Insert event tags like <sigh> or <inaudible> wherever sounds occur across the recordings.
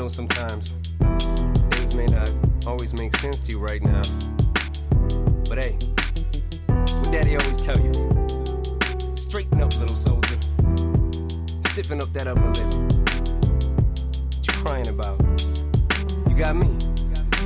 know sometimes things may not always make sense to you right now. But hey, what daddy always tell you? Straighten up, little soldier. Stiffen up that upper lip. What you crying about? You got me.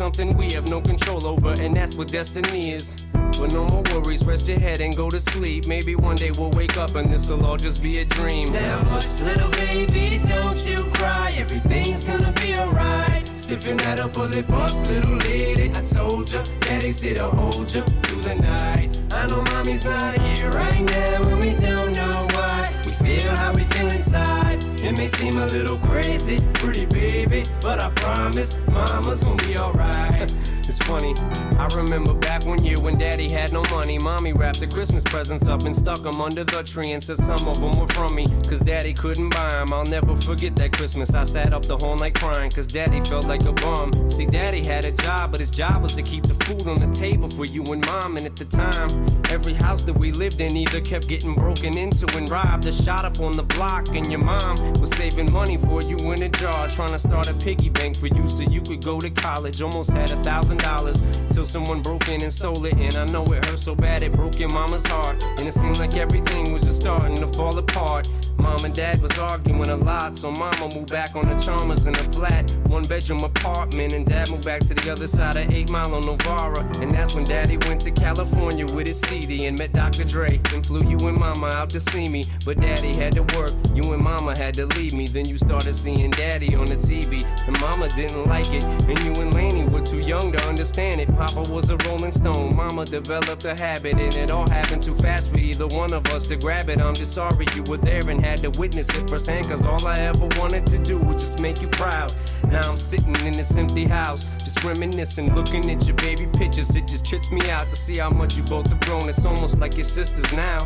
something we have no control over, and that's what destiny is. But no more worries, rest your head and go to sleep. Maybe one day we'll wake up and this'll all just be a dream. Now hush, little baby, don't you cry. Everything's gonna be alright. Stiffen that upper lip up, little lady. I told ya, daddy's here to hold ya through the night. I know mommy's not here right now, and we don't know why. We feel how we feel inside. It may seem a little crazy, pretty baby, but I promise mama's gonna be alright. It's funny, I remember back one year when daddy had no money. Mommy wrapped the Christmas presents up and stuck them under the tree and said some of them were from me. Cause daddy couldn't buy them. I'll never forget that Christmas. I sat up the whole night crying cause daddy felt like a bum. See, daddy had a job, but his job was to keep the food on the table for you and mom. And at the time, every house that we lived in either kept getting broken into and robbed or shot up on the block. And your mom was saving money for you in a jar, trying to start a piggy bank for you so you could go to college. Almost had a thousand dollars till someone broke in and stole it. And I know it hurt so bad it broke your mama's heart. And it seemed like everything was just starting to fall apart. Mom and dad was arguing a lot, so mama moved back on the Chalmers in a flat, one bedroom apartment. And dad moved back to the other side of 8 Mile on Novara. And that's when daddy went to California with his CD and met Dr. Dre. And flew you and mama out to see me. But daddy had to work, you and mama had to leave me. Then you started seeing daddy on the TV. And mama didn't like it. And you and Laney were too young to understand it. Papa was a rolling stone, mama developed a habit. And it all happened too fast for either one of us to grab it. I'm just sorry you were there and had to witness it firsthand. Cause all I ever wanted to do was just make you proud. Now I'm sitting in this empty house, just reminiscing, looking at your baby pictures. It just trips me out to see how much you both have grown. It's almost like your sisters now.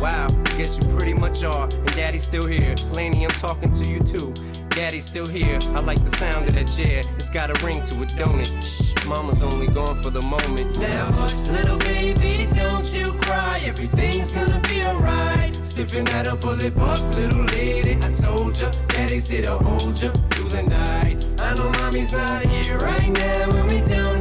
Wow, guess you pretty much are. And daddy's still here. Laney, I'm talking to you too. Daddy's still here. I like the sound of that chair. It's got a ring to it, don't it? Shh, mama's only gone for the moment. Now hush, little baby, don't you cry. Everything's gonna be alright. Stiffen that upper lip up, little lady. I told ya, daddy's here to hold ya through the night. I know mommy's not here right now, and we don't.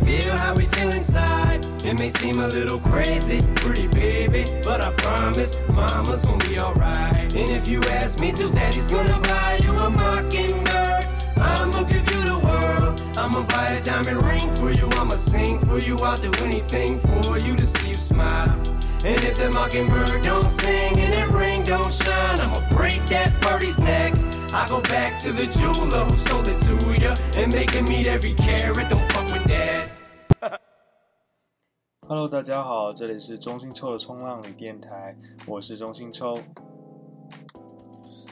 We feel how we feel inside. It may seem a little crazy, pretty baby, but I promise mama's gonna be alright. And if you ask me to, daddy's gonna buy you a mockingbird. I'ma give you the world. I'ma buy a diamond ring for you. I'ma sing for you. I'll do anything for you to see you smile. And if the mockingbird don't sing and that ring don't shine, I'ma break that birdie's neck. I go back to the jeweler who sold it to ya and make him meet every carat. Don't. <laughs> Hello，大家好，这里是中心抽的冲浪里电台，我是中心抽，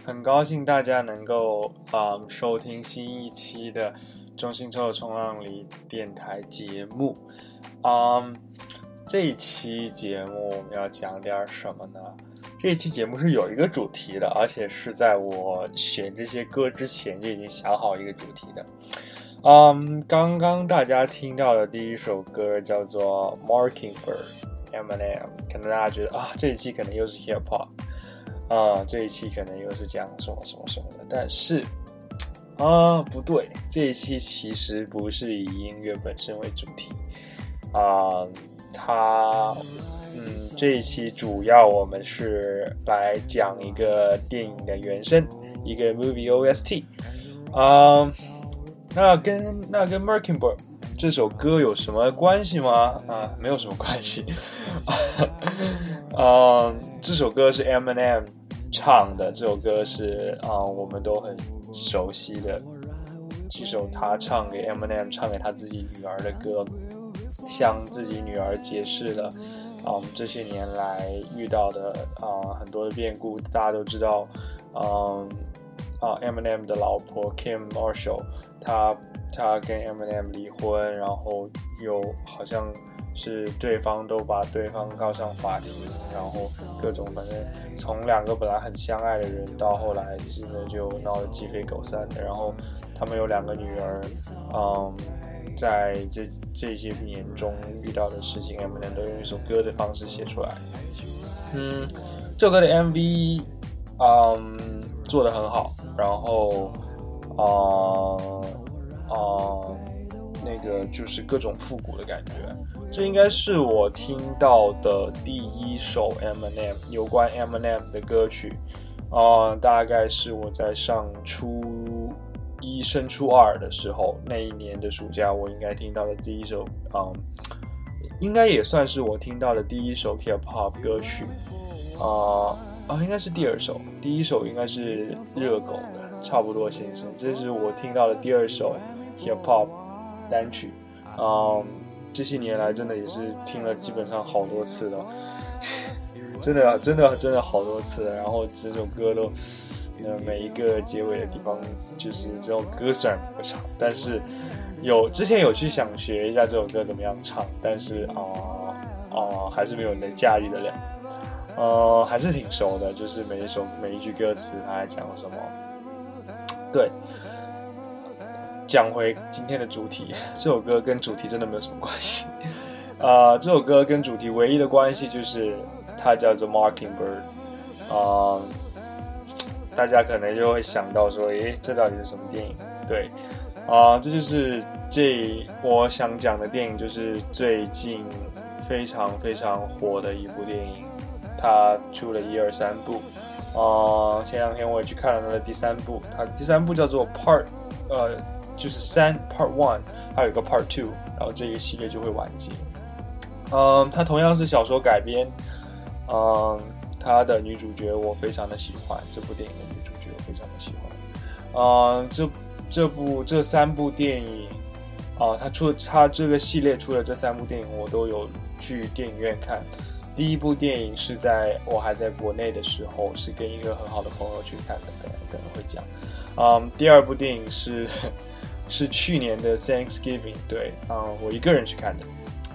很高兴大家能够啊、嗯收听新一期的中心抽的冲浪里电台节目。嗯，这一期节目我们要讲点什么呢？这一期节目是有一个主题的，而且是在我选这些歌之前就已经想好一个主题的。嗯，刚刚大家听到的第一首歌叫做《Mockingbird》Eminem，可能大家觉得啊，这一期可能又是 hip hop，啊，这一期可能又是讲什么什么什么的，但是啊，不对，这一期其实不是以音乐本身为主题啊，它，嗯，这一期主要我们是来讲一个电影的原声，一个 movie OST。啊，那跟那跟 Mockingbird 这首歌有什么关系吗？啊，没有什么关系。<laughs> 啊，这首歌是 Eminem 唱的，这首歌是啊，我们都很熟悉的几首他唱给 Eminem 唱给他自己女儿的歌，向自己女儿解释了啊，这些年来遇到的啊很多的变故，大家都知道，嗯。啊，Eminem 的老婆 Kim Marshall，他他跟 Eminem 离婚，然后又好像是对方都把对方告上法庭，然后各种反正从两个本来很相爱的人，到后来真的就闹得鸡飞狗散的。然后他们有两个女儿，嗯，在这这些年中遇到的事情，Eminem 都用一首歌的方式写出来。嗯，这首歌的 MV，嗯。做的很好，然后，啊啊，那个就是各种复古的感觉。这应该是我听到的第一首 Eminem 有关 Eminem 的歌曲，啊，大概是我在上初一升初二的时候，那一年的暑假，我应该听到的第一首，嗯，应该也算是我听到的第一首 Hip Hop 歌曲，啊。啊，应该是第二首，第一首应该是热狗的《差不多先生》，这是我听到的第二首 hip hop 单曲。嗯，这些年来真的也是听了基本上好多次了，<laughs> 真的真的真的好多次。然后这首歌都，呃，每一个结尾的地方，就是这种歌虽然不长，但是有之前有去想学一下这首歌怎么样唱，但是啊啊，还是没有能驾驭得了。呃，还是挺熟的，就是每一首每一句歌词，他在讲什么。对，讲回今天的主题，<laughs> 这首歌跟主题真的没有什么关系。啊，<laughs> 这首歌跟主题唯一的关系就是它叫做《Mockingbird》。啊，大家可能就会想到说，诶，这到底是什么电影？对，啊，这就是这我想讲的电影，就是最近非常非常火的一部电影。他出了一二三部，啊，前两天我也去看了他的第三部，他第三部叫做 Part，呃，就是三 Part One，还有一个 Part Two，然后这个系列就会完结。嗯，它同样是小说改编，嗯，它的女主角我非常的喜欢，这部电影的女主角我非常的喜欢。嗯，这这部这三部电影，啊，他出他这个系列出的这三部电影我都有去电影院看。第一部电影是在我还在国内的时候，是跟一个很好的朋友去看的，可能可能会讲。嗯，第二部电影是 <laughs> 是去年的 Thanksgiving，对，嗯，我一个人去看的。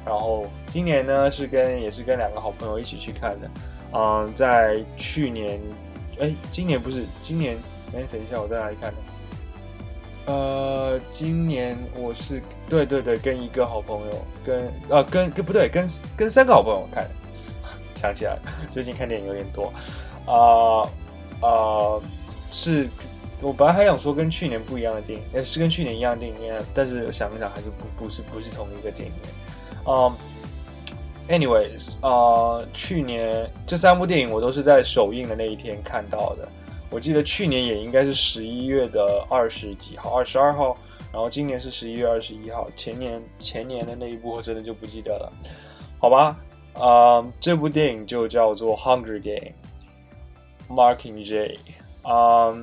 然后今年呢是跟也是跟两个好朋友一起去看的。嗯，在去年，哎，今年不是今年，哎，等一下我在哪里看的？呃，今年我是对对对，跟一个好朋友，跟呃跟跟不对，跟跟三个好朋友看。想起来，最近看电影有点多，啊啊，是我本来还想说跟去年不一样的电影，也是跟去年一样的电影，但是想一想还是不不是不是同一个电影。嗯，anyways，啊，去年这三部电影我都是在首映的那一天看到的。我记得去年也应该是十一月的二十几号，二十二号，然后今年是十一月二十一号。前年前年的那一部我真的就不记得了，好吧。啊，这部电影就叫做《Hunger Game》，Marking J。啊，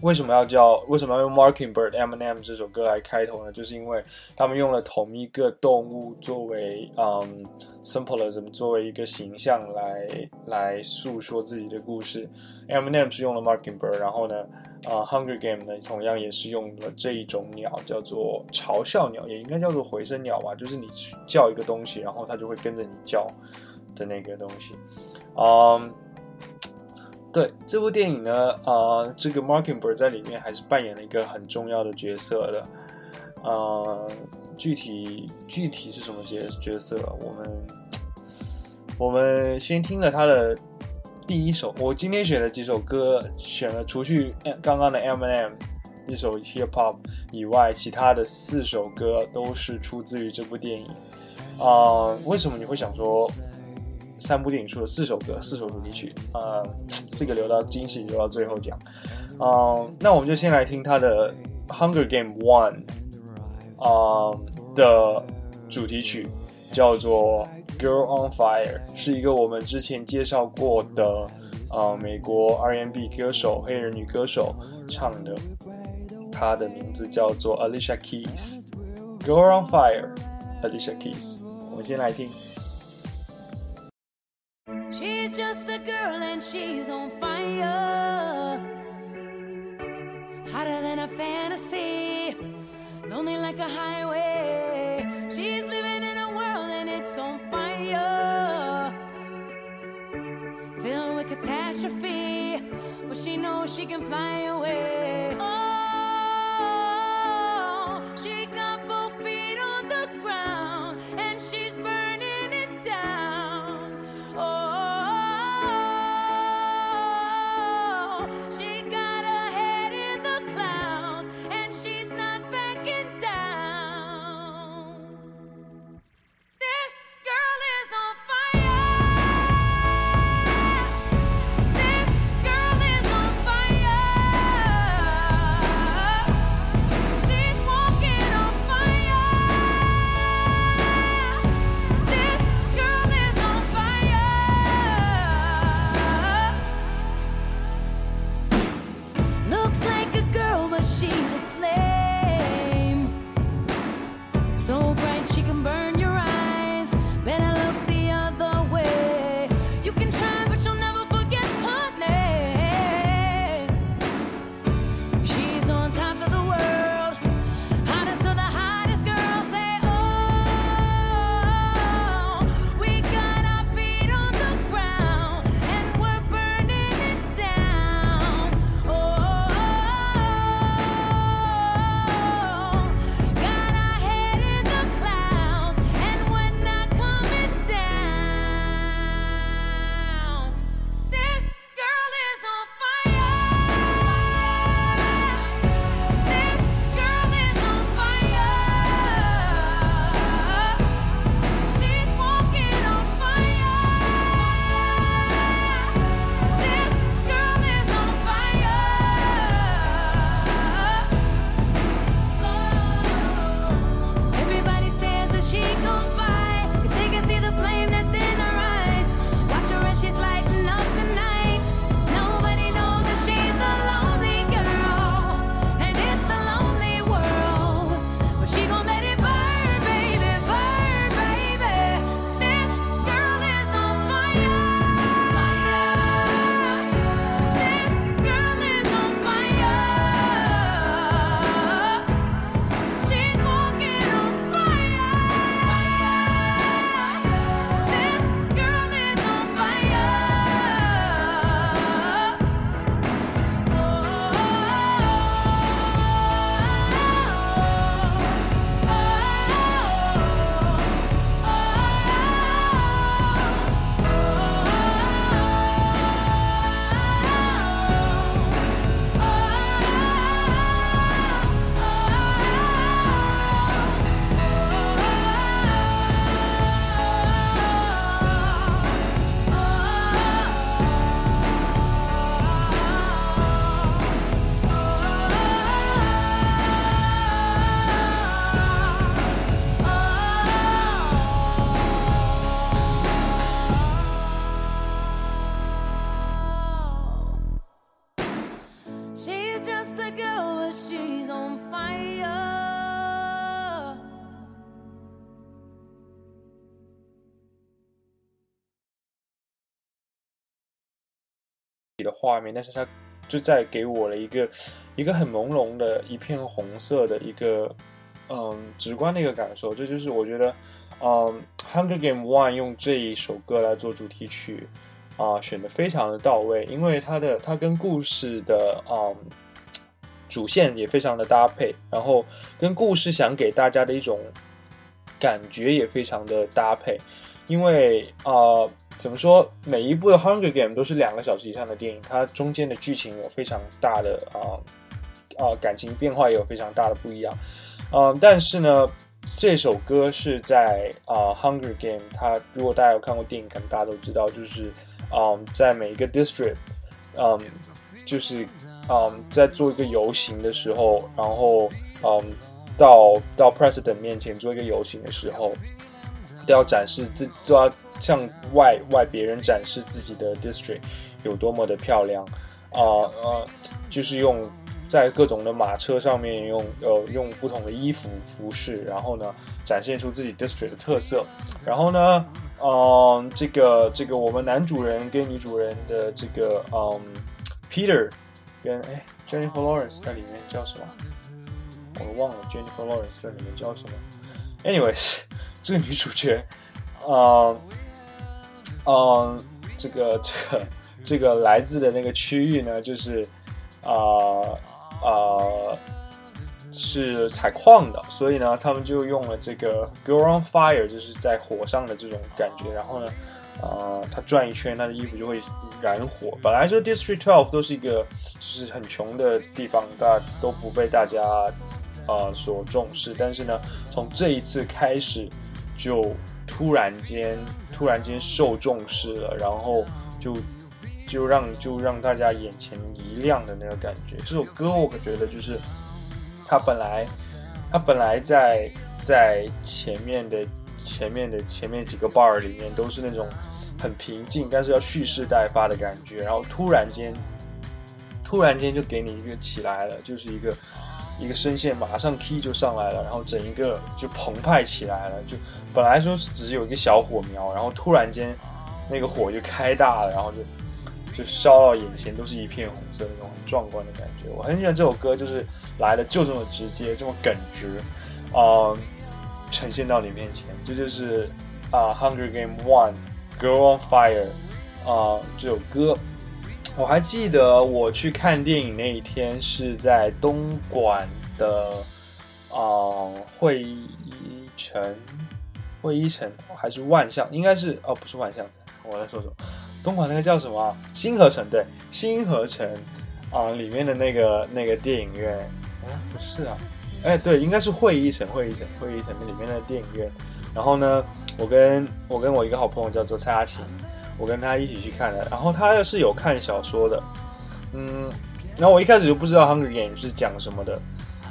为什么要叫？为什么要用 Marking Bird M and M 这首歌来开头呢？就是因为他们用了同一个动物作为嗯 symbolism，作为一个形象来来诉说自己的故事。M n M 是用了 Mockingbird，然后呢，啊，Hunger Game 呢，同样也是用了这一种鸟，叫做嘲笑鸟，也应该叫做回声鸟吧，就是你叫一个东西，然后它就会跟着你叫的那个东西。嗯，对，这部电影呢，啊，这个 Mockingbird 在里面还是扮演了一个很重要的角色的。呃，具体具体是什么角角色？我们我们先听了他的。第一首，我今天选的几首歌，选了除去刚刚的 M and M 一首 Hip Hop 以外，其他的四首歌都是出自于这部电影。啊，为什么你会想说三部电影出了四首歌，四首主题曲？啊，这个留到惊喜留到最后讲。啊，那我们就先来听他的《Hunger Game One》啊的主题曲，叫做《Girl on Fire》，是一个我们之前介绍过的呃美国 R&B 歌手黑人女歌手唱的，她的名字叫做 Alicia Keys，《Girl on Fire》，Alicia Keys，我们先来听。She's just a girl and she's on fire. Hotter than a fantasy. Lonely like a highway. She's catastrophe. But she knows she can fly away. Oh, 画面，但是它就在给我了一个一个很朦胧的一片红色的一个嗯直观的一个感受，这就是我觉得嗯《Hunger Game One》用这一首歌来做主题曲啊、选的非常的到位，因为它的它跟故事的嗯主线也非常的搭配，然后跟故事想给大家的一种感觉也非常的搭配，因为呃，怎么说，每一部的《Hunger Game》都是两个小时以上的电影，它中间的剧情有非常大的啊啊、感情变化也有非常大的不一样，嗯、但是呢，这首歌是在啊、Hunger Game》，它如果大家有看过电影，可能大家都知道，就是嗯、在每一个 district。嗯，就是嗯，在做一个游行的时候，然后嗯，到到 president 面前做一个游行的时候，都要展示自，都要向外外别人展示自己的 district 有多么的漂亮啊呃，就是用在各种的马车上面用呃用不同的衣服服饰，然后呢展现出自己 district 的特色，然后呢。嗯，这个这个我们男主人跟女主人的这个嗯，Peter 跟哎 Jennifer Lawrence 在里面叫什么？我忘了 Jennifer Lawrence 在里面叫什么。Anyways，这个女主角，嗯嗯，这个这个这个来自的那个区域呢，就是啊啊。是采矿的，所以呢，他们就用了这个 “go on fire”，就是在火上的这种感觉。然后呢，呃，他转一圈，他的衣服就会燃火。本来说 District Twelve 都是一个就是很穷的地方，大都不被大家呃所重视。但是呢，从这一次开始，就突然间突然间受重视了，然后就就让就让大家眼前一亮的那个感觉。这首歌我可觉得就是。他本来，他本来在在前面的前面的前面几个 bar 里面都是那种很平静，但是要蓄势待发的感觉，然后突然间，突然间就给你一个起来了，就是一个一个声线马上 key 就上来了，然后整一个就澎湃起来了，就本来说只是有一个小火苗，然后突然间那个火就开大了，然后就。<laughs> 就烧到眼前都是一片红色，那种很壮观的感觉。我很喜欢这首歌，就是来的就这么直接，这么耿直，啊，呈现到你面前。这就是啊，《Hunger Game One》《Girl on Fire》啊，这首歌。我还记得我去看电影那一天是在东莞的啊会议城，会议城还是万象？应该是哦，不是万象我在说什么？东莞那个叫什么？星河城对，星河城啊，里面的那个那个电影院，哎，不是啊，哎，对，应该是会议城，会议城，会议城那里面的电影院。然后呢，我跟我跟我一个好朋友叫做蔡阿琴，我跟他一起去看的。然后他是有看小说的，嗯，然后我一开始就不知道《Hunger Game》是讲什么的，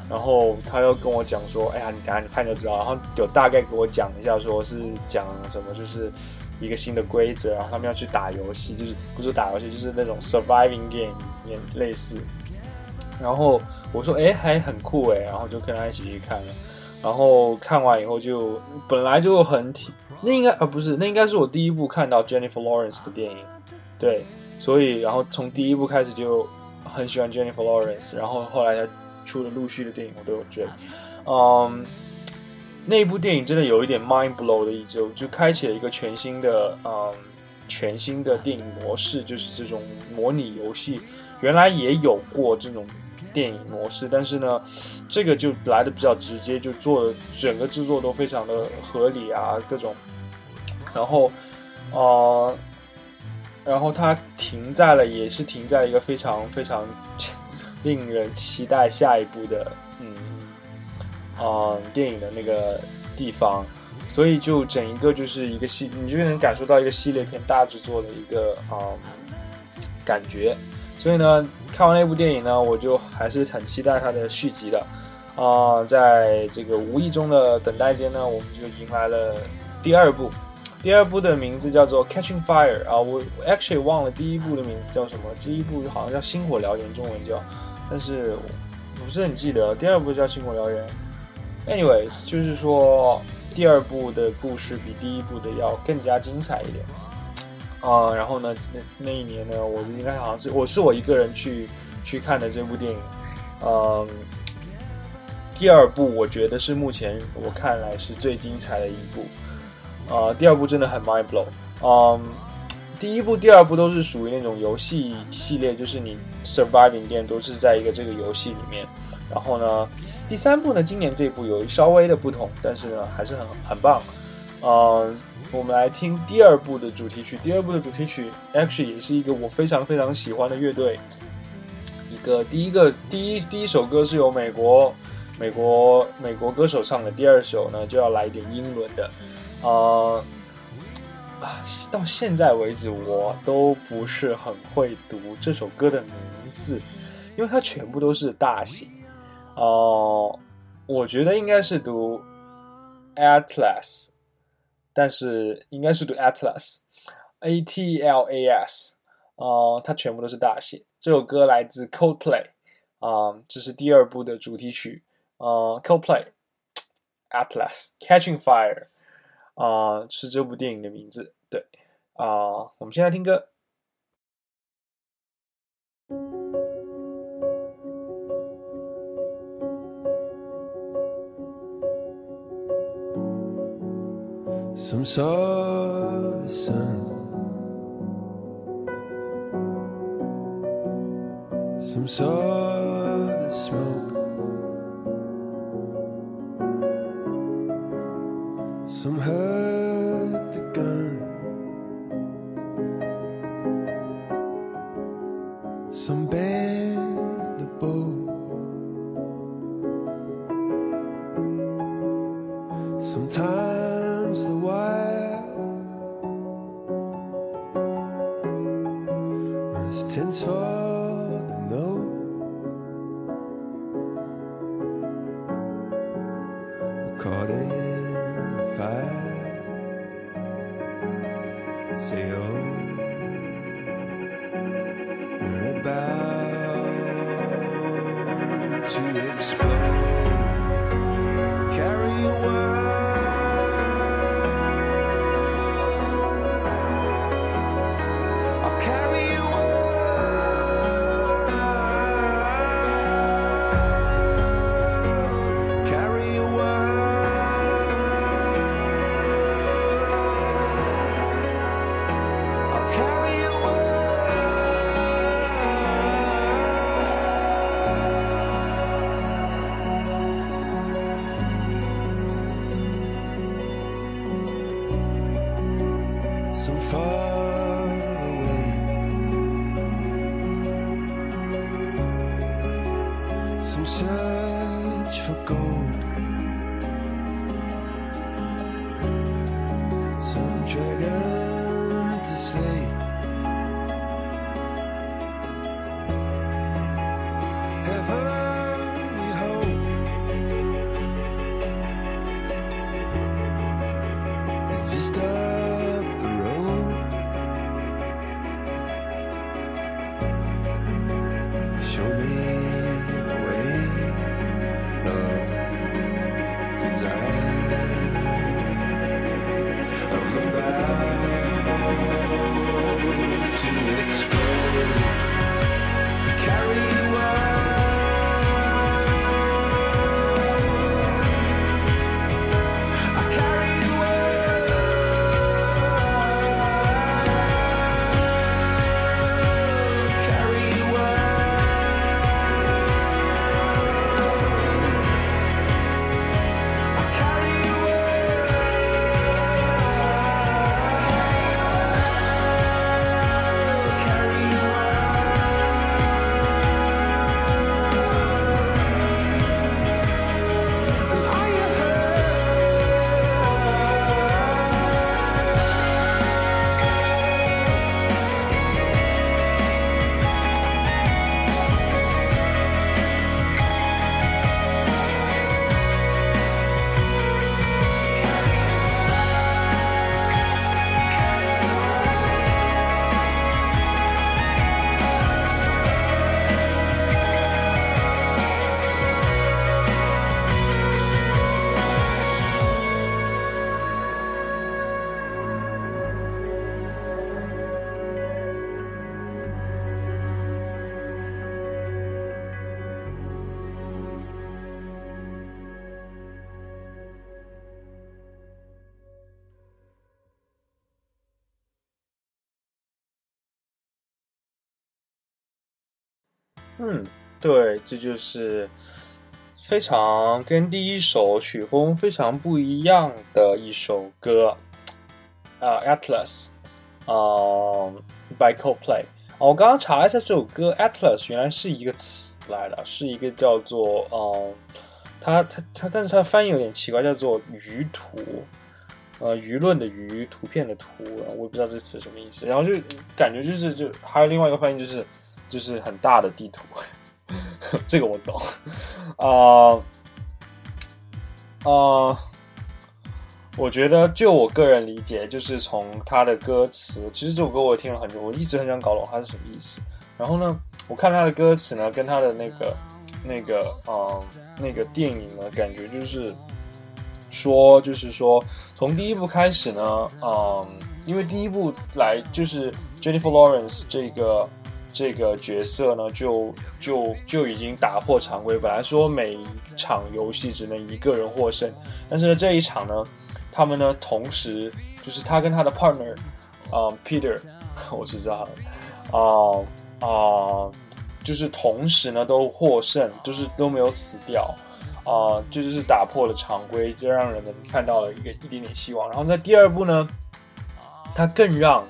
然后他又跟我讲说，哎呀，你等下你看就知道。然后有大概给我讲一下，说是讲什么，就是。一个新的规则，然后他们要去打游戏，就是不是打游戏，就是那种 surviving game 类似。然后我说，哎，还很酷哎，然后就跟他一起去看了。然后看完以后就本来就很体，那应该啊不是，那应该是我第一部看到 Jennifer Lawrence 的电影，对，所以然后从第一部开始就很喜欢 Jennifer Lawrence，然后后来他出了陆续的电影我都有追，嗯。那部电影真的有一点 mind blow 的一周就开启了一个全新的嗯全新的电影模式，就是这种模拟游戏。原来也有过这种电影模式，但是呢，这个就来的比较直接，就做整个制作都非常的合理啊，各种。然后，呃，然后它停在了，也是停在了一个非常非常令人期待下一步的。嗯，啊电影的那个地方，所以就整一个就是一个系，你就能感受到一个系列片大制作的一个啊感觉。所以呢，看完那部电影呢，我就还是很期待它的续集的。啊，在这个无意中的等待间呢，我们就迎来了第二部。第二部的名字叫做《Catching Fire》啊，我 actually 忘了第一部的名字叫什么，第一部好像叫《星火燎原》，中文叫，但是我不是很记得。第二部叫《星火燎原》。Anyways，就是说第二部的故事比第一部的要更加精彩一点啊。然后呢，那那一年呢，我应该好像是我是我一个人去去看的这部电影。嗯，第二部我觉得是目前我看来是最精彩的一部。啊，第二部真的很 mind blow。嗯，第一部、第二部都是属于那种游戏系列，就是你 surviving 店都是在一个这个游戏里面。然后呢，第三部呢，今年这部有稍微的不同，但是呢，还是很很棒。嗯，我们来听第二部的主题曲。第二部的主题曲，actually 也是一个我非常非常喜欢的乐队。一个第一个第一第一首歌是由美国美国美国歌手唱的，第二首呢就要来一点英伦的。啊，啊，到现在为止我都不是很会读这首歌的名字，因为它全部都是大写。哦、我觉得应该是读 Atlas，但是应该是读 Atlas，A T L A S。哦、它全部都是大写。这首歌来自 Coldplay，啊、这是第二部的主题曲。呃，Coldplay <tsk> Atlas Catching Fire，啊、是这部电影的名字。对，啊、我们现在听歌。Some saw the sun. Some saw the smoke. Search for gold. 嗯，对，这就是非常跟第一首曲风非常不一样的一首歌，啊、a t l a s 啊、b y Coldplay。啊，我刚刚查了一下这首歌，Atlas 原来是一个词来的，是一个叫做嗯，它它它，但是它翻译有点奇怪，叫做鱼图。呃舆论的舆，图片的图，我也不知道这词什么意思。然后就感觉就是就还有另外一个翻译就是就是很大的地图，<laughs> 这个我懂啊啊。我觉得，就我个人理解，就是从他的歌词，其实这首歌我听了很久，我一直很想搞懂它是什么意思。然后呢，我看他的歌词呢，跟他的那个、那个、嗯，那个电影呢，感觉就是说，就是说，从第一部开始呢，嗯，因为第一部来就是 Jennifer Lawrence 这个这个角色呢，就就就已经打破常规，本来说每场游戏只能一个人获胜，但是呢，这一场呢。他们呢，同时就是他跟他的 partner，啊，Peter，<laughs> 我是知道，啊啊，就是同时呢都获胜，就是都没有死掉，啊，这就是打破了常规，就让人们看到了一个一点点希望。然后在第二部呢，他更让。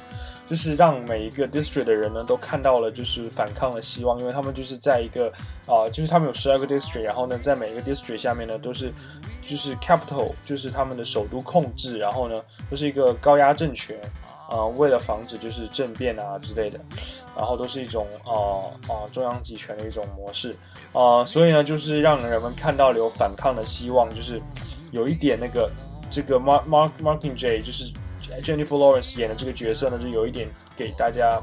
就是让每一个 district 的人呢都看到了就是反抗的希望，因为他们就是在一个啊，就是他们有十二个 district，然后呢，在每一个 district 下面呢都是就是 capital，就是他们的首都控制，然后呢都是一个高压政权啊，为了防止就是政变啊之类的，然后都是一种啊啊中央集权的一种模式啊，所以呢就是让人们看到了有反抗的希望，就是有一点那个这个 Mark Mark Marking J 就是。Jennifer Lawrence 演的这个角色呢，就有一点给大家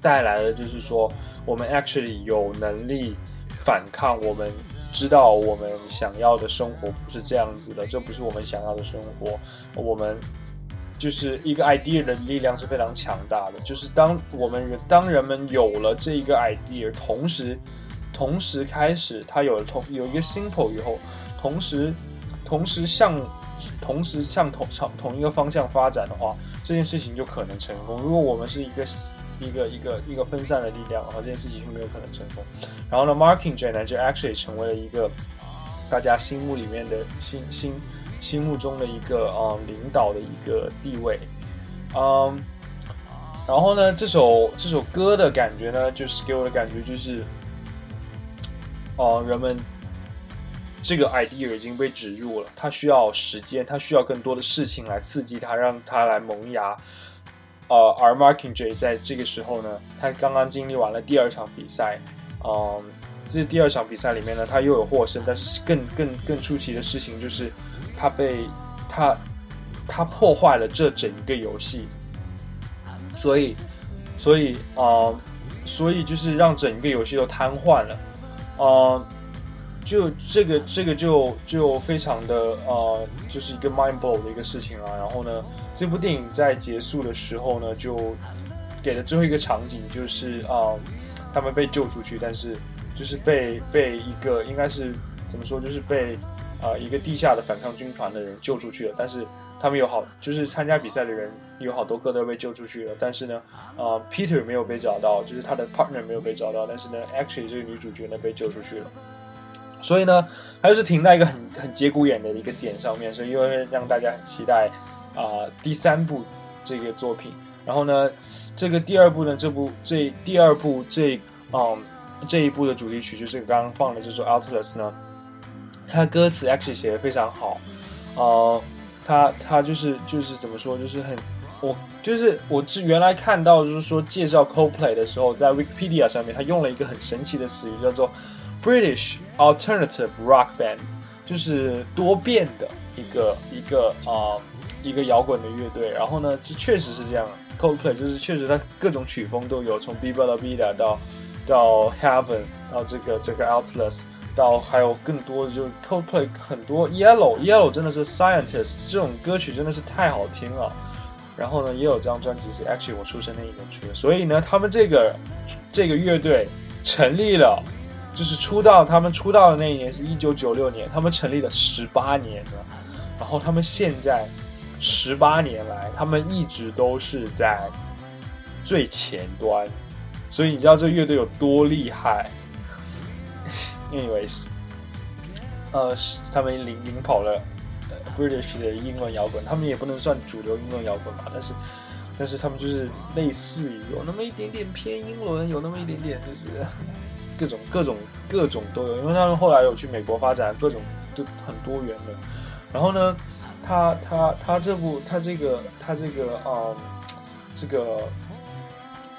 带来的，就是说我们 actually 有能力反抗，我们知道我们想要的生活不是这样子的，这不是我们想要的生活。我们就是一个 idea 的力量是非常强大的，就是当我们当人们有了这一个 idea，同时同时开始他有了同有一个 simple 以后，同时同时向。同时向同朝同一个方向发展的话，这件事情就可能成功。如果我们是一个一个一个一个分散的力量的话，这件事情就没有可能成功。然后呢，Marking J 呢就 actually 成为了一个大家心目里面的心心心目中的一个啊领导的一个地位。嗯，然后呢，这首这首歌的感觉呢，就是给我的感觉就是，哦，人们。这个 idea 已经被植入了，它需要时间，它需要更多的事情来刺激它，让它来萌芽。呃，而 Marking J 在这个时候呢，他刚刚经历完了第二场比赛，嗯，这第二场比赛里面呢，他又有获胜，但是更更更出奇的事情就是，他被他他破坏了这整个游戏，所以所以啊，所以就是让整个游戏都瘫痪了，啊。就这个，这个就就非常的呃，就是一个 mind blow 的一个事情啊。然后呢，这部电影在结束的时候呢，就给了最后一个场景，就是啊，他们被救出去，但是就是被被一个应该是怎么说，就是被啊一个地下的反抗军团的人救出去了。但是他们有好，就是参加比赛的人有好多个都被救出去了。但是呢，啊，Peter 没有被找到，就是他的 partner 没有被找到。但是呢，actually 这个女主角呢被救出去了。所以呢，它就是停在一个很很节骨眼的一个点上面，所以又会让大家很期待啊第三部这个作品。然后呢，这个第二部呢，这部这第二部这嗯这一部的主题曲就是刚刚放的这首《Outless》呢，它歌词 actually 写的非常好，呃，它它就是就是怎么说，就是很我就是我是原来看到就是说介绍 Coldplay 的时候，在 Wikipedia 上面，它用了一个很神奇的词语叫做。British alternative rock band 就是多变的一个一个啊一个摇滚的乐队，然后呢，这确实是这样。Coldplay 就是确实它各种曲风都有，从 b i b a La Vida 到到 Heaven 到这个这个 Outless 到还有更多的，就 Coldplay 很多 Yellow Yellow 真的是 Scientist 这种歌曲真的是太好听了。然后呢，也有这张专辑是 Actually 我出生那一年出的，所以呢，他们这个这个乐队成立了。就是出道，他们出道的那一年是一九九六年，他们成立了十八年了，然后他们现在十八年来，他们一直都是在最前端，所以你知道这乐队有多厉害？Anyways，呃，他们领领跑了 British 的英文摇滚，他们也不能算主流英文摇滚吧，但是但是他们就是类似于有那么一点点偏英伦，有那么一点点就是。各种各种各种都有，因为他们后来有去美国发展，各种都很多元的。然后呢，他他他这部他这个他这个嗯，这个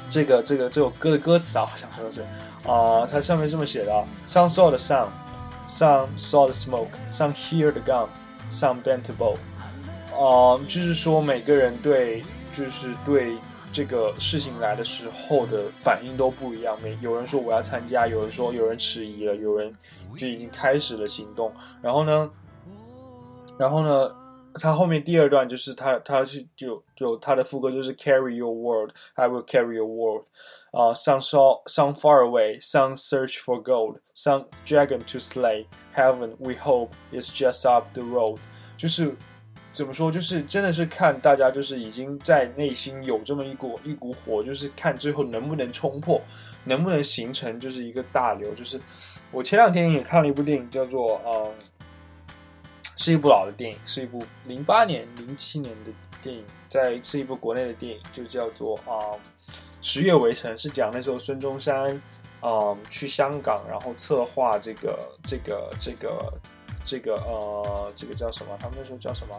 这个这个这首歌的歌词啊，我想说的是啊、它上面这么写的：Some saw the sun, some saw the smoke, some hear the gun, some bent the bow。啊、就是说每个人对就是对这个事情来的时候的反应都不一样。每有人说我要参加，有人说有人迟疑了，有人就已经开始了行动。然后呢，然后呢，他后面第二段就是他他是就就他的副歌就是 Carry your world, I will carry your world。啊、some saw, some far away, some search for gold, some dragon to slay. Heaven we hope is just up the road。就是怎么说，就是真的是看大家就是已经在内心有这么一股一股火，就是看最后能不能冲破，能不能形成就是一个大流。就是我前两天也看了一部电影，叫做嗯，是一部老的电影，是一部零八年、零七年的电影，在是一部国内的电影，就叫做啊、《十月围城》，是讲那时候孙中山嗯去香港，然后策划这个这个这个这个呃这个叫什么？他们那时候叫什么？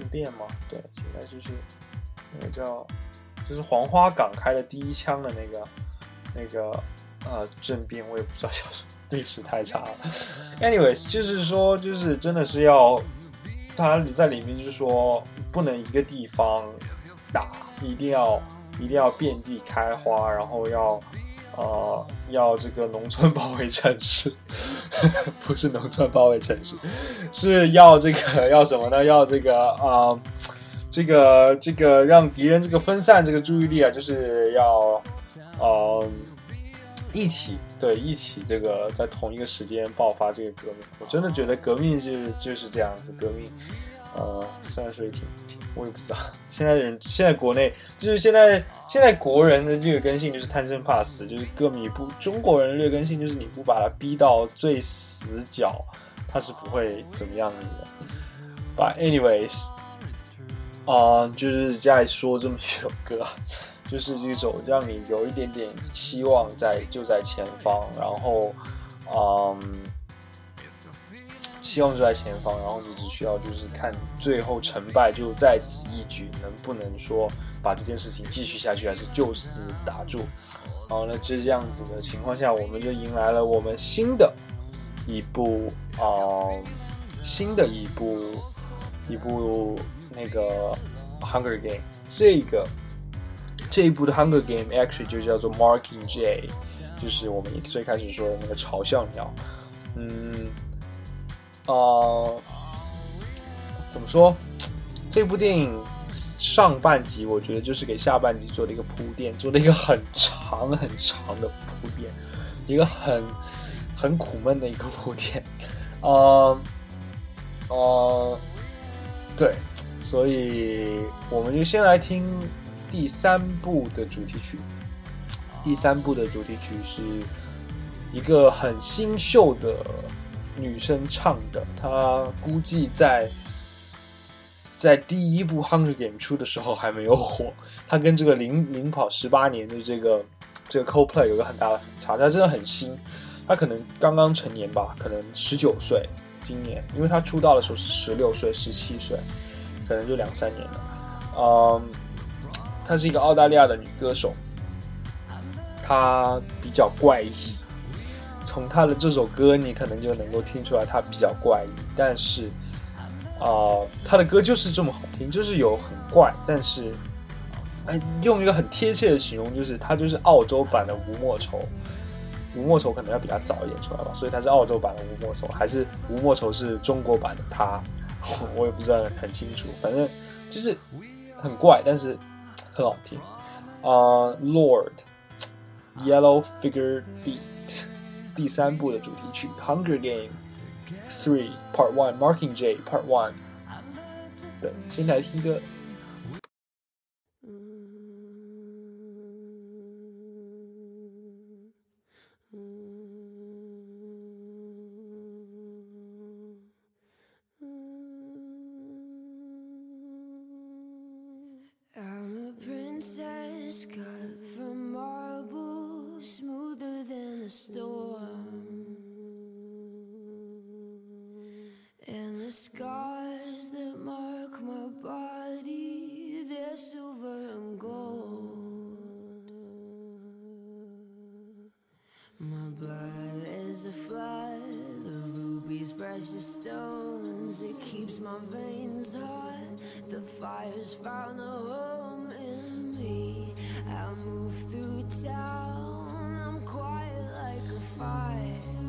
政变吗？对，应该就是那个叫就是黄花岗开的第一枪的那个那个呃政变，我也不知道叫什么，历史太差了。Anyways，就是说，就是真的是要他在里面就是说，不能一个地方打，一定要一定要遍地开花，然后要呃要这个农村包围城市，<laughs> 不是农村包围城市，是要这个要什么呢？要这个啊、这个这个让敌人这个分散这个注意力啊，就是要呃一起对一起这个在同一个时间爆发这个革命。我真的觉得革命就是就是这样子，革命呃虽然说也挺挺我也不知道，<laughs> 现在人现在国内就是现在现在国人的劣根性就是贪生怕死，就是歌迷不中国人的劣根性就是你不把他逼到最死角，他是不会怎么样你的。But anyways，啊、就是在说这么一首歌，就是一首让你有一点点希望在就在前方，然后，嗯，希望就在前方，然后你只需要就是看最后成败就在此一举，能不能说把这件事情继续下去，还是就此打住？好，那，这样子的情况下，我们就迎来了我们新的一部啊、新的一部一部那个《Hunger Game》，这个这一部的《Hunger Game》actually 就叫做 Marking J，就是我们最开始说的那个嘲笑鸟。嗯，呃，怎么说？这部电影上半集我觉得就是给下半集做了一个铺垫，做了一个很长很长的铺垫，一个很很苦闷的一个铺垫。呃呃，对，所以我们就先来听第三部的主题曲。第三部的主题曲是一个很新秀的女生唱的，她估计在在第一部《Hunger Game》出的时候还没有火。她跟这个领领跑十八年的这个这个 Co-Play 有个很大的反差，她真的很新，她可能刚刚成年吧，可能十九岁，今年，因为她出道的时候是十六岁、十七岁，可能就两三年了。嗯，她是一个澳大利亚的女歌手，她比较怪异。从他的这首歌，你可能就能够听出来他比较怪异，但是，啊、他的歌就是这么好听，就是有很怪，但是，哎，用一个很贴切的形容，就是他就是澳洲版的吴莫愁。吴莫愁可能要比他早一点出来吧，所以他是澳洲版的吴莫愁，还是吴莫愁是中国版的他，<laughs> 我也不知道很清楚，反正就是很怪，但是很好听。啊、l o r d Yellow Figure B 第三部的主题曲《Hunger Game Three Part One》Marking J Part One。对，先来听歌。 My blood is a flood of rubies, precious stones. It keeps my veins hot. The fire's found a home in me. I move through town. I'm quiet like a fire.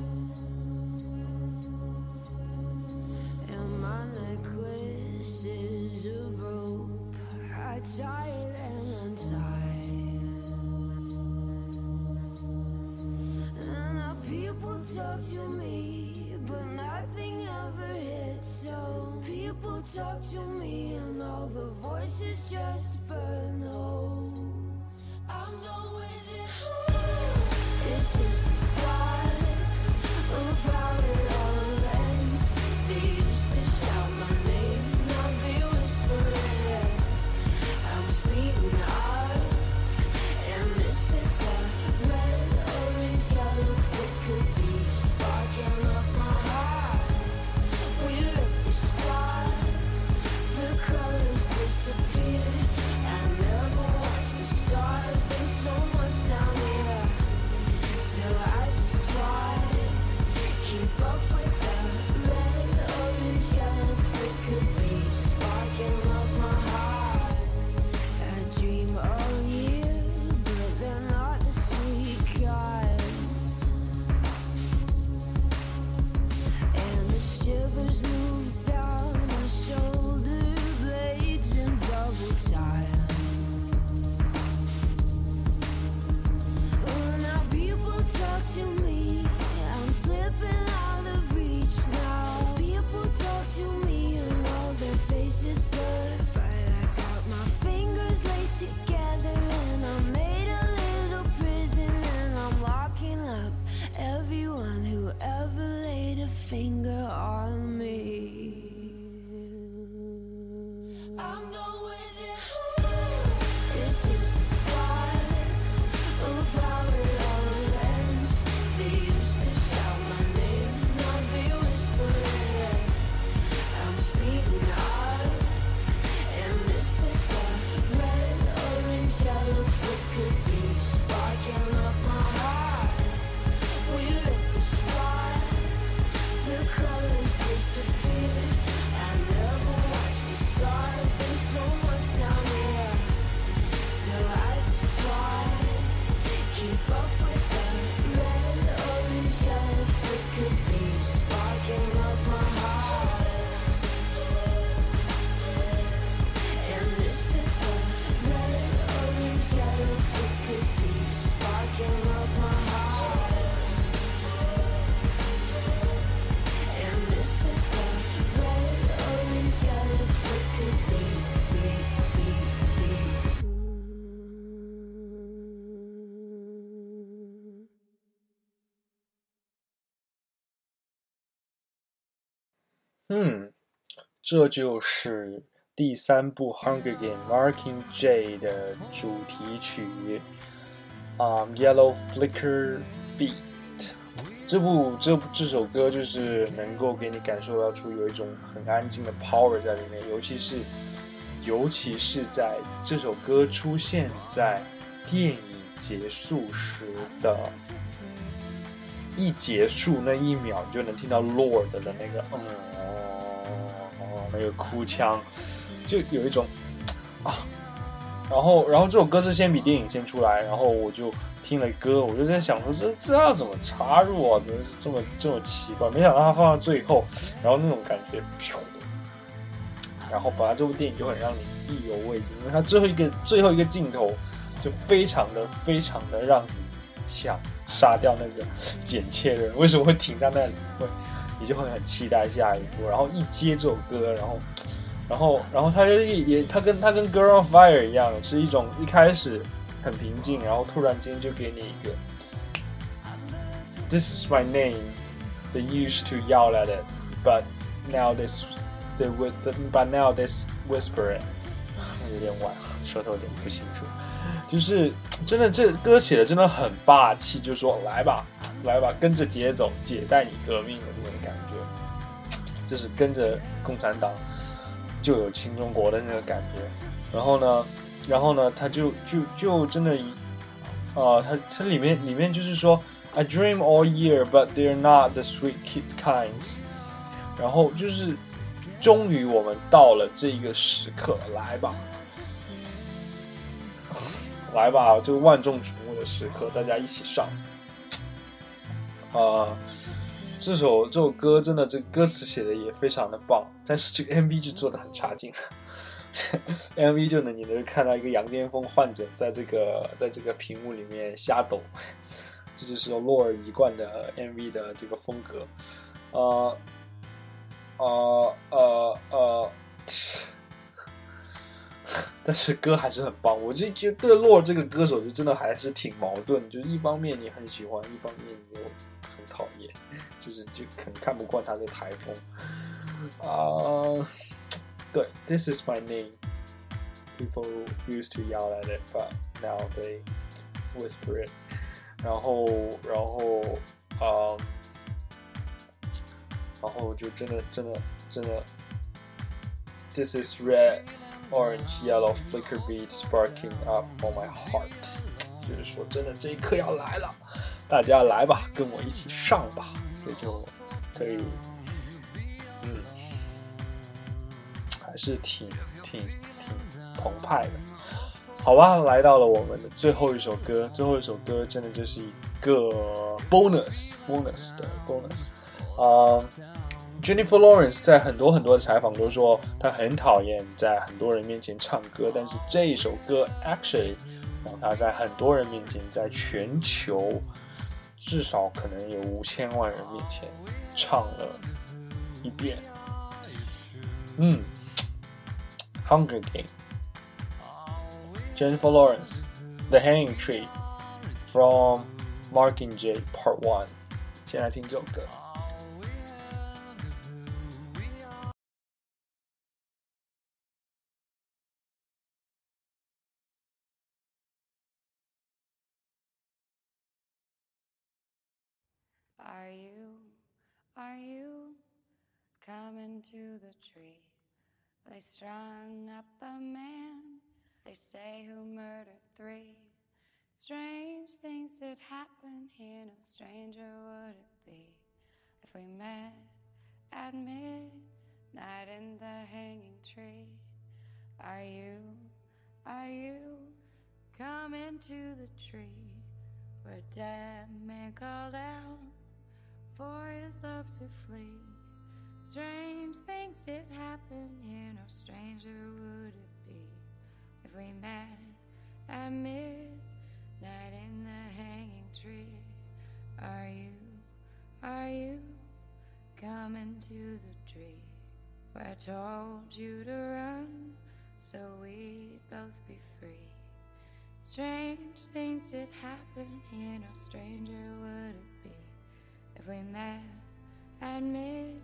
嗯，这就是第三部《Hunger Game》Marking J 的主题曲，啊、y e l l o w Flicker Beat。这部这部这首歌就是能够给你感受到出有一种很安静的 power 在里面，尤其是尤其是在这首歌出现在电影结束时的一结束那一秒，你就能听到 Lord 的那个嗯那个哭腔，就有一种啊，然后然后这首歌是先比电影先出来，然后我就听了歌，我就在想说这这要怎么插入啊？怎么这么这么奇怪？没想到它放到最后，然后那种感觉，然后本来这部电影就很让你意犹未尽，因为它最后一个最后一个镜头就非常的非常的让你想杀掉那个剪切的人。为什么会停在那里？会你就会很期待下一步，然后一接这首歌，然后然后然后它就也也它跟它跟《Girl on Fire》一样，是一种一开始很平静，然后突然间就给你一个 This is my name. They used to yell at it, but now this they would but now this whisper it. 有点晚，舌头有点不清楚。就是真的，这歌写的真的很霸气，就说来吧，来吧，跟着姐走，姐带你革命的那种感觉，就是跟着共产党就有新中国的那个感觉。然后呢，然后呢，他就就就真的一，呃，他他里面里面就是说，I dream all year, but they're not the sweet kid kinds。然后就是，终于我们到了这个时刻，来吧，来吧，这个万众瞩目的时刻，大家一起上。啊、这首这首歌真的，这歌词写的也非常的棒，但是这个 <laughs> MV 就做的很差劲。<laughs> MV 就能你能看到一个羊癫疯患者在这个在这个屏幕里面瞎抖，这就是洛尔一贯的 MV 的这个风格。呃呃呃呃，但是歌还是很棒。我就觉得洛这个歌手就真的还是挺矛盾，就是一方面你很喜欢，一方面你又很讨厌，就是就很看不惯他的台风。啊、对，This is my name. People used to yell at it, but now they whisper it. 然后，然后，啊、然后就真的，真的，真的，This is red, orange, yellow, flicker beat sparking up on my heart. 就是说，真的，这一刻要来了，大家来吧，跟我一起上吧，这就可以，嗯，还是挺挺挺澎湃的。好吧，来到了我们的最后一首歌，最后一首歌真的就是一个 bonus bonus 的 bonus。啊、Jennifer Lawrence 在很多很多的采访都说，她很讨厌在很多人面前唱歌，但是这一首歌 actually 让她在很多人面前，在全球至少可能有五千万人面前唱了一遍。嗯，Hunger Game。Jennifer Lawrence, The Hanging Tree, from Marking J Part One。先来听这首歌。Are you coming to the tree? They strung up a man, they say, who murdered three. Strange things did happen here, no stranger would it be if we met at midnight in the hanging tree. Are you, are you coming to the tree where a dead man called out for his love to flee? Strange things did happen here, no stranger would it be if we met at midnight in the hanging tree. Are you, are you coming to the tree where I told you to run so we'd both be free? Strange things did happen here, no stranger would it we met at midnight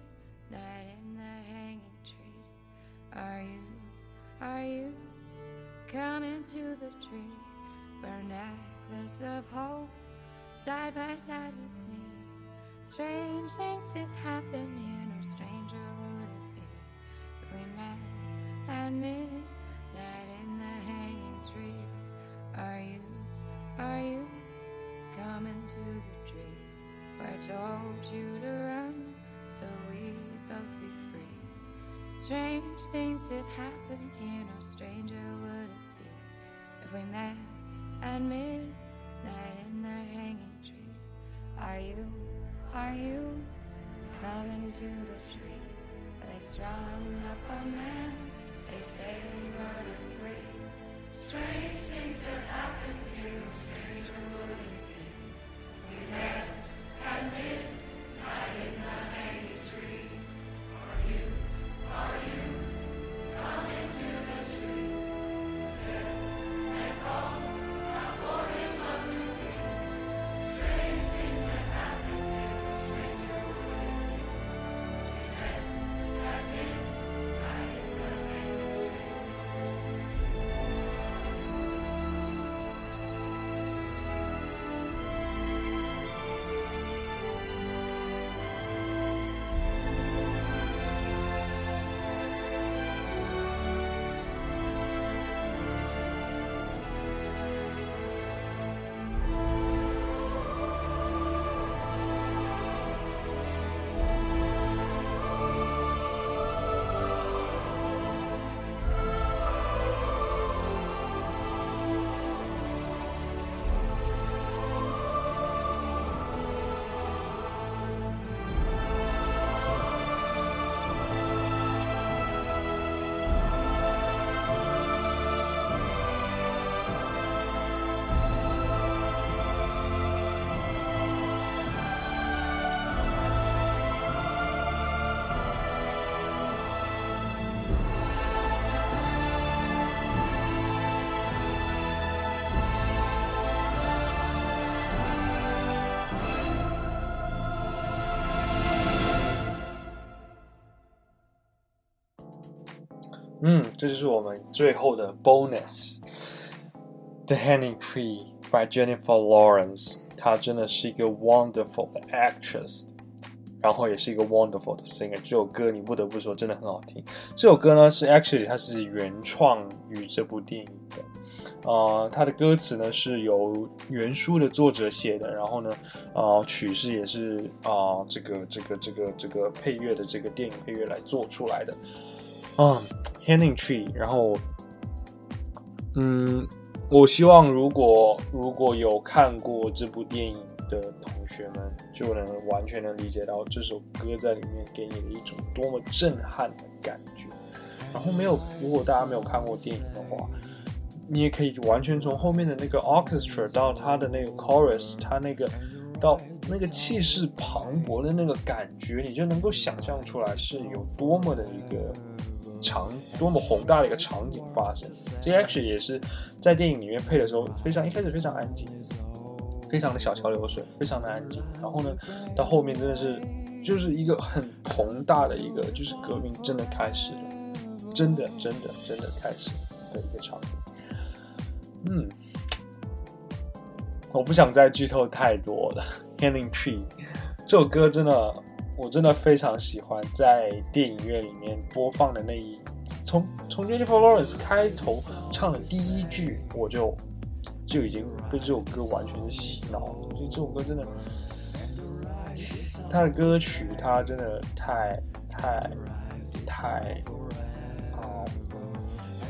in the hanging tree. Are you, are you coming to the tree where necklace of hope side by side with me? Strange things did happen here, no stranger would it be if we met at midnight in the hanging tree. Are you, are you coming to the I told you to run so we'd both be free? Strange things did happen here, no stranger would it be if we met at midnight in the hanging tree. Are you, are you coming to the tree where they strung up a man? They say he murdered three. Strange things that happened here, no stranger would it be. We met at midnight in the hanging 嗯，这就是我们最后的 bonus，《The Hanging Tree》by Jennifer Lawrence。她真的是一个 wonderful actress，然后也是一个 wonderful 的 singer。这首歌你不得不说真的很好听。这首歌呢是 actually 它是原创于这部电影的。呃，它的歌词呢是由原书的作者写的，然后呢，呃，曲式也是啊、这个这个这个这个配乐的这个电影配乐来做出来的。嗯，Hanging Tree，然后，嗯，我希望如果如果有看过这部电影的同学们，就能完全能理解到这首歌在里面给你的一种多么震撼的感觉。然后没有，如果大家没有看过电影的话，你也可以完全从后面的那个 orchestra 到它的那个 chorus，它那个到那个气势磅礴的那个感觉，你就能够想象出来是有多么的一个场，多么宏大的一个场景发生。这 actually 也是在电影里面配的时候，非常一开始非常安静，非常的小桥流水，非常的安静。然后呢，到后面真的是就是一个很宏大的一个，就是革命真的开始了，真的真的真的开始的一个场景。嗯，我不想再剧透太多了。《Hanging Tree》这首歌真的，我真的非常喜欢，在电影院里面播放的那一，从从 Jennifer Lawrence 开头唱的第一句，我就就已经被这首歌完全是洗脑了。所以这首歌真的，他的歌曲他真的太太太啊、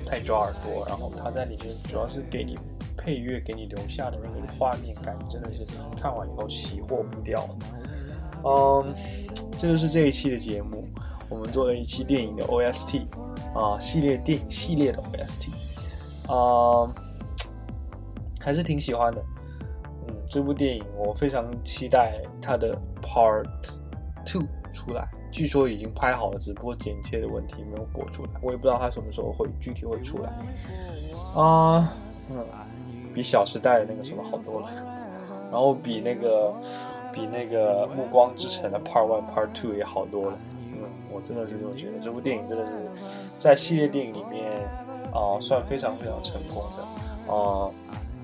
太抓耳朵，然后他在里面主要是给你配乐，给你留下的那个画面感，真的是看完以后熄火不掉。嗯，这就是这一期的节目，我们做了一期电影的 OST 啊、系列电影系列的 OST，啊、还是挺喜欢的。嗯，这部电影我非常期待它的 Part Two 出来，据说已经拍好了，只不过剪切的问题没有播出来，我也不知道它什么时候会具体会出来。啊、嗯，比《小时代》的那个什么好多了，然后比那个比那个《暮光之城》的 Part One、Part Two 也好多了。嗯，我真的是这么觉得，这部电影真的是在系列电影里面啊、算非常非常成功的啊、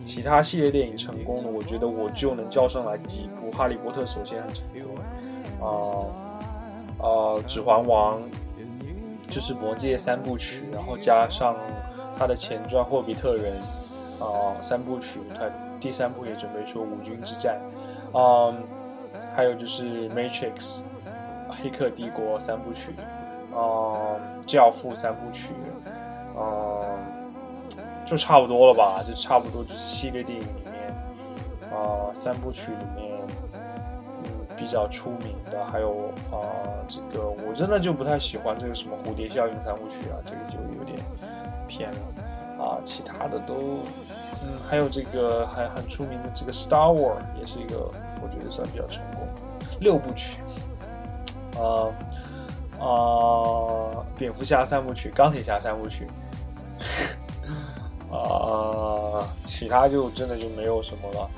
其他系列电影成功的，我觉得我就能叫上来几部。《哈利波特》首先很成功，啊、呃，《指环王》就是《魔戒》三部曲，然后加上它的前传《霍比特人》啊、三部曲，它第三部也准备出《五军之战》，嗯，还有就是《Matrix》黑客帝国三部曲，嗯，教父三部曲，嗯，就差不多了吧，就差不多就是系列电影里面，啊、三部曲里面，嗯，比较出名的，还有啊、这个我真的就不太喜欢这个什么蝴蝶效应三部曲啊，这个就有点偏了啊，其他的都，嗯，还有这个还很出名的这个 Star War 也是一个我觉得算比较成功，六部曲，呃、啊、蝙蝠侠三部曲，钢铁侠三部曲，啊、其他就真的就没有什么了，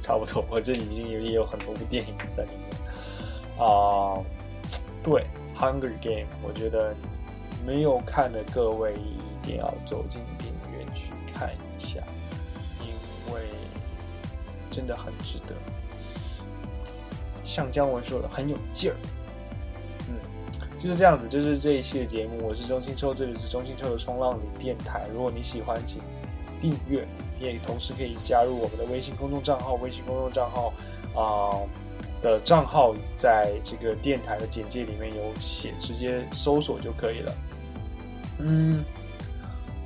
差不多，我这已经有也有很多部电影在里面，啊、对，《Hunger Game》，我觉得没有看的各位一定要走进电影院去看一下，因为真的很值得。像姜文说的，很有劲儿。嗯，就是这样子，就是这一期的节目，我是钟新秋，这里是钟新秋的冲浪里电台。如果你喜欢，请订阅，你也同时可以加入我们的微信公众账号，微信公众账号啊、的账号在这个电台的简介里面有写，直接搜索就可以了。嗯，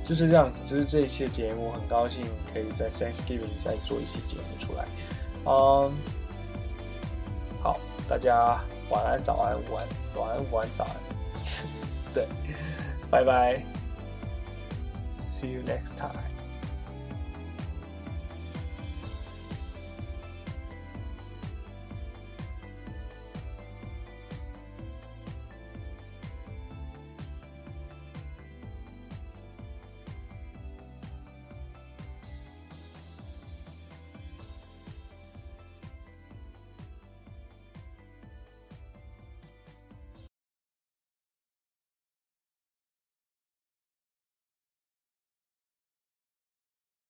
就是这样子，就是这一期的节目，很高兴可以在 Thanksgiving 再做一期节目出来。嗯，大家晚安、早安、午安，晚安、晚安、早安。<laughs> 对，拜拜，See you next time。